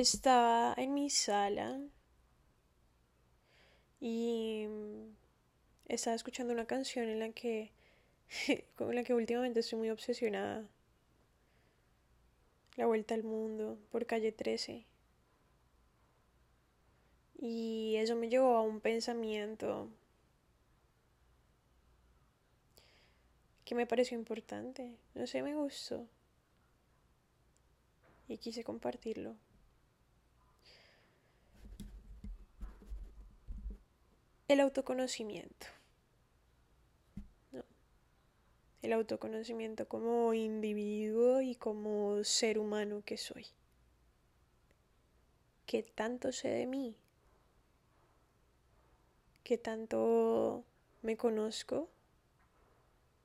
Estaba en mi sala y estaba escuchando una canción en la que con la que últimamente estoy muy obsesionada. La vuelta al mundo por calle 13. Y eso me llevó a un pensamiento que me pareció importante. No sé, me gustó. Y quise compartirlo. El autoconocimiento. El autoconocimiento como individuo y como ser humano que soy. ¿Qué tanto sé de mí? ¿Qué tanto me conozco?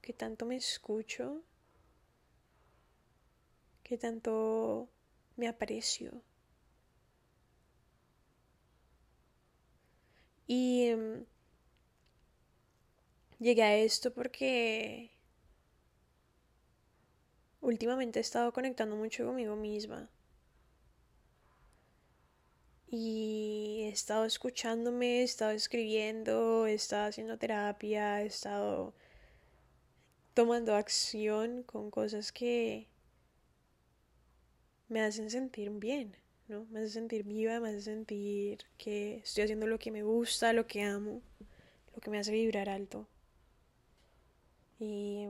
¿Qué tanto me escucho? ¿Qué tanto me aprecio? Y em, llegué a esto porque últimamente he estado conectando mucho conmigo misma. Y he estado escuchándome, he estado escribiendo, he estado haciendo terapia, he estado tomando acción con cosas que me hacen sentir bien. ¿No? Me hace sentir viva, me hace sentir que estoy haciendo lo que me gusta, lo que amo, lo que me hace vibrar alto. Y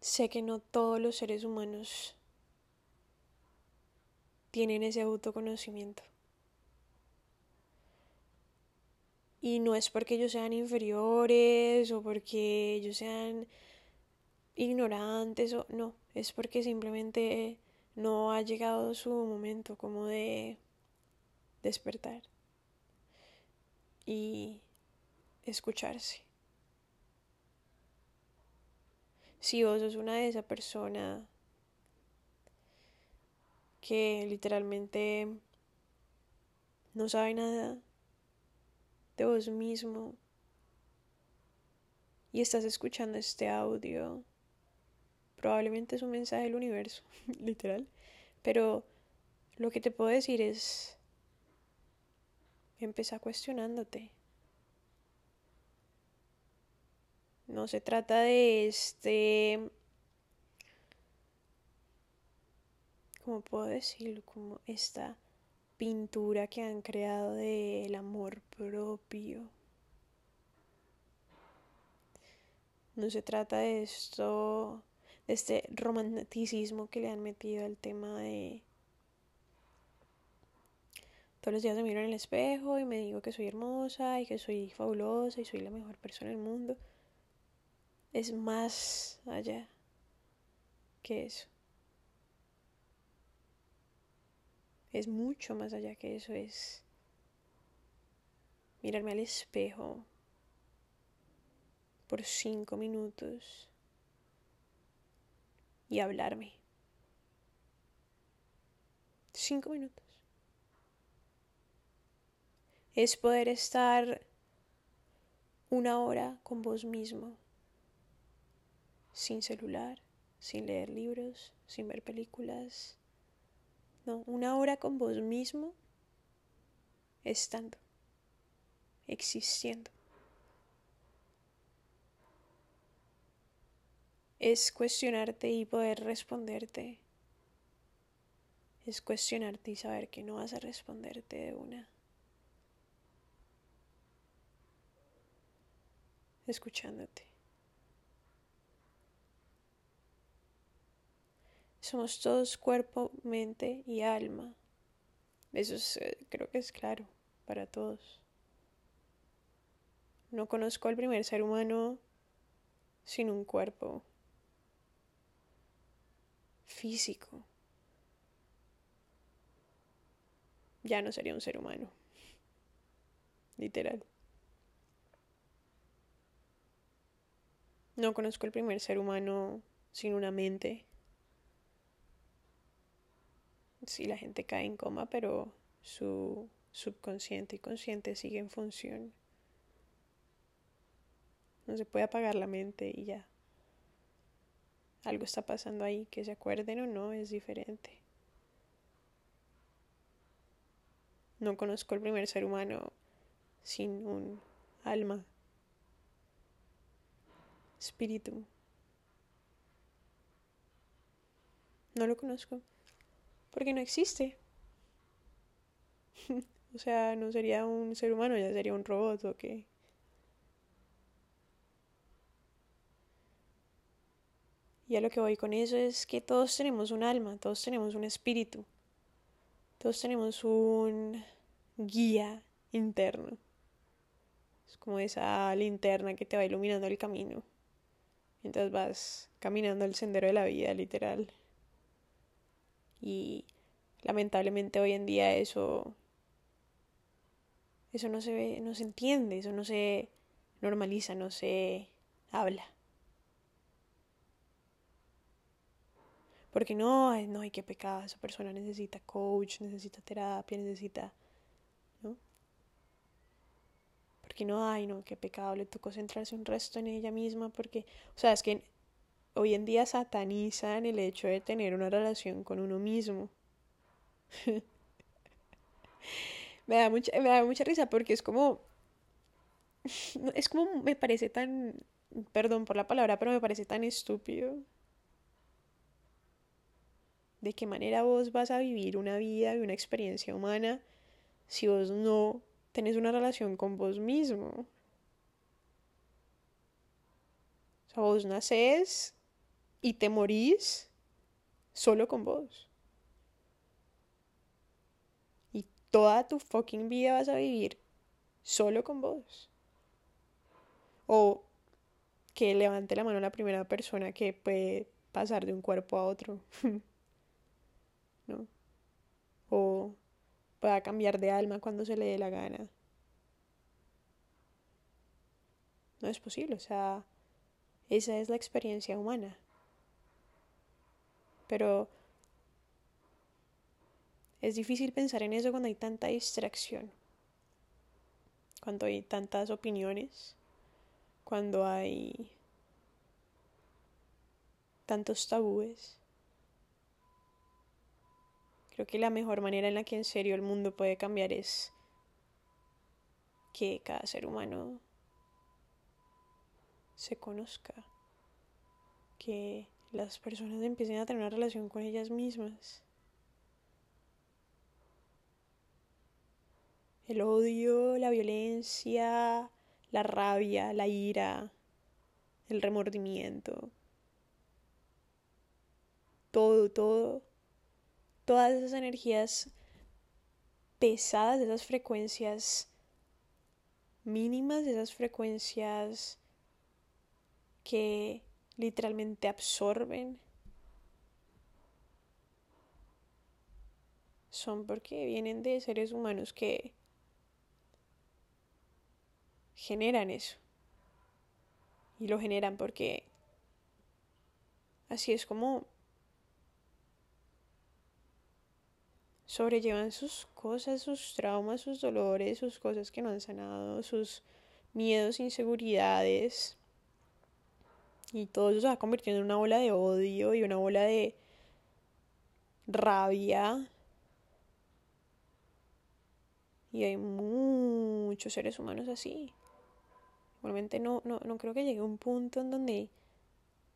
sé que no todos los seres humanos tienen ese autoconocimiento. Y no es porque ellos sean inferiores o porque ellos sean ignorantes o no, es porque simplemente no ha llegado su momento como de despertar y escucharse. Si vos sos una de esa persona que literalmente no sabe nada de vos mismo y estás escuchando este audio Probablemente es un mensaje del universo, literal. Pero lo que te puedo decir es, empezar cuestionándote. No se trata de este... ¿Cómo puedo decirlo? Como esta pintura que han creado del amor propio. No se trata de esto este romanticismo que le han metido al tema de todos los días me miro en el espejo y me digo que soy hermosa y que soy fabulosa y soy la mejor persona del mundo. Es más allá que eso. Es mucho más allá que eso. Es mirarme al espejo por cinco minutos y hablarme. Cinco minutos. Es poder estar una hora con vos mismo, sin celular, sin leer libros, sin ver películas. No, una hora con vos mismo, estando, existiendo. Es cuestionarte y poder responderte. Es cuestionarte y saber que no vas a responderte de una. Escuchándote. Somos todos cuerpo, mente y alma. Eso eh, creo que es claro para todos. No conozco al primer ser humano sin un cuerpo físico, ya no sería un ser humano. Literal. No conozco el primer ser humano sin una mente. Sí, la gente cae en coma, pero su subconsciente y consciente sigue en función. No se puede apagar la mente y ya. Algo está pasando ahí, que se acuerden o no, es diferente. No conozco el primer ser humano sin un alma, espíritu. No lo conozco, porque no existe. o sea, no sería un ser humano, ya sería un robot o qué. Y a lo que voy con eso es que todos tenemos un alma, todos tenemos un espíritu, todos tenemos un guía interno. Es como esa linterna que te va iluminando el camino mientras vas caminando el sendero de la vida, literal. Y lamentablemente hoy en día eso eso no se ve, no se entiende, eso no se normaliza, no se habla. Porque no, no, hay que pecado, esa persona necesita coach, necesita terapia, necesita, ¿no? Porque no, hay, no, qué pecado, le tocó centrarse un resto en ella misma, porque, o sea, es que hoy en día satanizan el hecho de tener una relación con uno mismo. me, da mucha, me da mucha risa porque es como, es como, me parece tan, perdón por la palabra, pero me parece tan estúpido de qué manera vos vas a vivir una vida y una experiencia humana si vos no tenés una relación con vos mismo. O sea, vos nacés y te morís solo con vos. Y toda tu fucking vida vas a vivir solo con vos. O que levante la mano la primera persona que puede pasar de un cuerpo a otro. O pueda cambiar de alma cuando se le dé la gana. No es posible, o sea, esa es la experiencia humana. Pero es difícil pensar en eso cuando hay tanta distracción, cuando hay tantas opiniones, cuando hay tantos tabúes. Creo que la mejor manera en la que en serio el mundo puede cambiar es que cada ser humano se conozca, que las personas empiecen a tener una relación con ellas mismas. El odio, la violencia, la rabia, la ira, el remordimiento, todo, todo todas esas energías pesadas, esas frecuencias mínimas, esas frecuencias que literalmente absorben, son porque vienen de seres humanos que generan eso. Y lo generan porque así es como sobrellevan sus cosas, sus traumas, sus dolores, sus cosas que no han sanado, sus miedos, inseguridades. Y todo eso se va convirtiendo en una bola de odio y una bola de rabia. Y hay muchos seres humanos así. Igualmente no, no, no creo que llegue a un punto en donde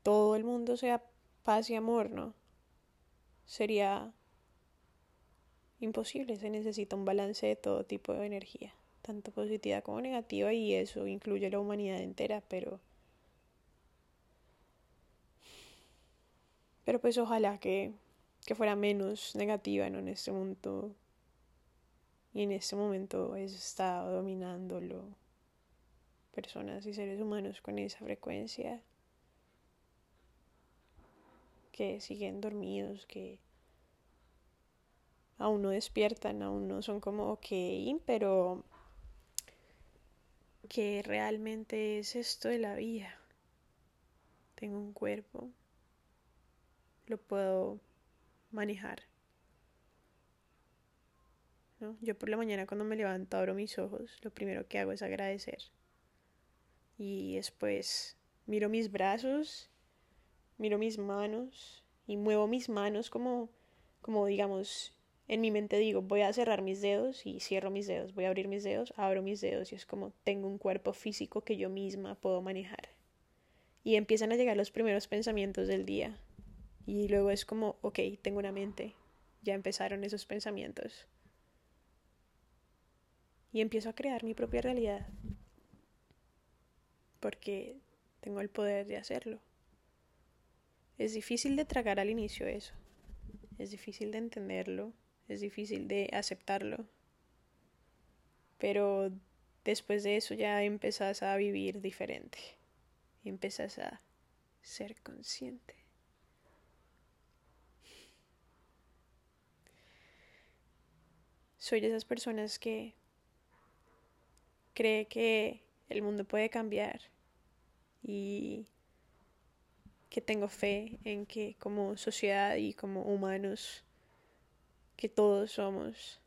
todo el mundo sea paz y amor, ¿no? Sería imposible, se necesita un balance de todo tipo de energía, tanto positiva como negativa, y eso incluye la humanidad entera, pero... Pero pues ojalá que, que fuera menos negativa en este mundo. Y en este momento está dominándolo personas y seres humanos con esa frecuencia que siguen dormidos, que aún no despiertan, aún no son como ok, pero ¿qué realmente es esto de la vida? Tengo un cuerpo, lo puedo manejar. ¿no? Yo por la mañana cuando me levanto abro mis ojos, lo primero que hago es agradecer. Y después miro mis brazos miro mis manos y muevo mis manos como, como digamos, en mi mente digo, voy a cerrar mis dedos y cierro mis dedos, voy a abrir mis dedos, abro mis dedos y es como tengo un cuerpo físico que yo misma puedo manejar. Y empiezan a llegar los primeros pensamientos del día. Y luego es como, ok, tengo una mente, ya empezaron esos pensamientos. Y empiezo a crear mi propia realidad. Porque tengo el poder de hacerlo. Es difícil de tragar al inicio eso. Es difícil de entenderlo es difícil de aceptarlo. Pero después de eso ya empezás a vivir diferente. Empezás a ser consciente. Soy de esas personas que cree que el mundo puede cambiar y que tengo fe en que como sociedad y como humanos que todos somos,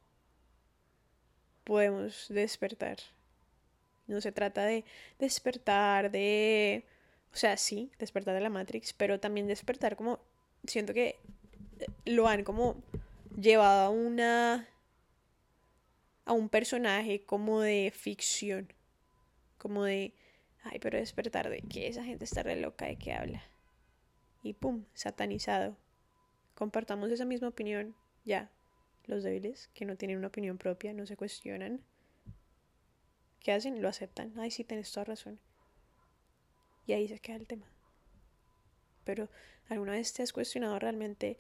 podemos despertar. No se trata de despertar de, o sea, sí, despertar de la Matrix, pero también despertar como, siento que lo han como llevado a una, a un personaje como de ficción, como de, ay, pero despertar de que esa gente está re loca, de qué habla. Y pum, satanizado. Compartamos esa misma opinión, ya, los débiles, que no tienen una opinión propia, no se cuestionan. ¿Qué hacen? Lo aceptan. Ay, sí, tienes toda razón. Y ahí se queda el tema. Pero, ¿alguna vez te has cuestionado realmente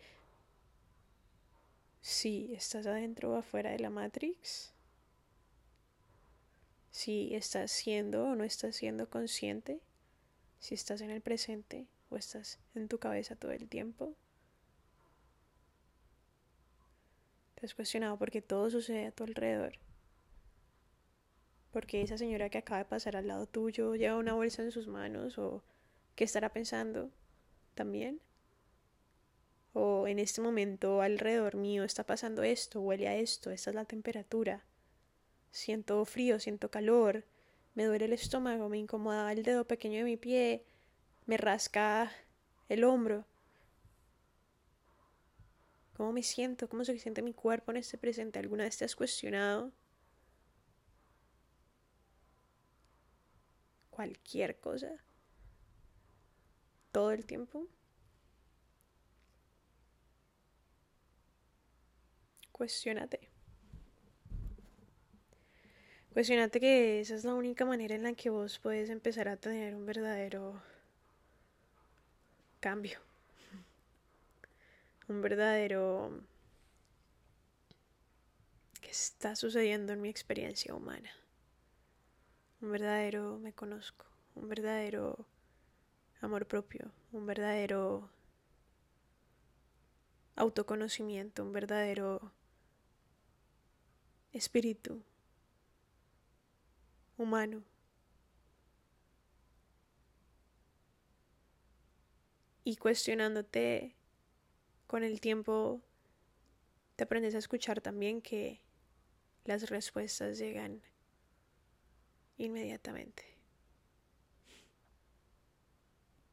si estás adentro o afuera de la Matrix? Si estás siendo o no estás siendo consciente, si estás en el presente o estás en tu cabeza todo el tiempo. Te has cuestionado por qué todo sucede a tu alrededor. Porque esa señora que acaba de pasar al lado tuyo lleva una bolsa en sus manos o qué estará pensando también. O en este momento alrededor mío está pasando esto, huele a esto, esta es la temperatura. Siento frío, siento calor, me duele el estómago, me incomoda el dedo pequeño de mi pie, me rasca el hombro. ¿Cómo me siento? ¿Cómo se siente mi cuerpo en este presente? ¿Alguna vez te has cuestionado? Cualquier cosa. Todo el tiempo. Cuestiónate. Cuestiónate que esa es la única manera en la que vos puedes empezar a tener un verdadero cambio un verdadero que está sucediendo en mi experiencia humana. Un verdadero me conozco, un verdadero amor propio, un verdadero autoconocimiento, un verdadero espíritu humano. Y cuestionándote con el tiempo te aprendes a escuchar también que las respuestas llegan inmediatamente.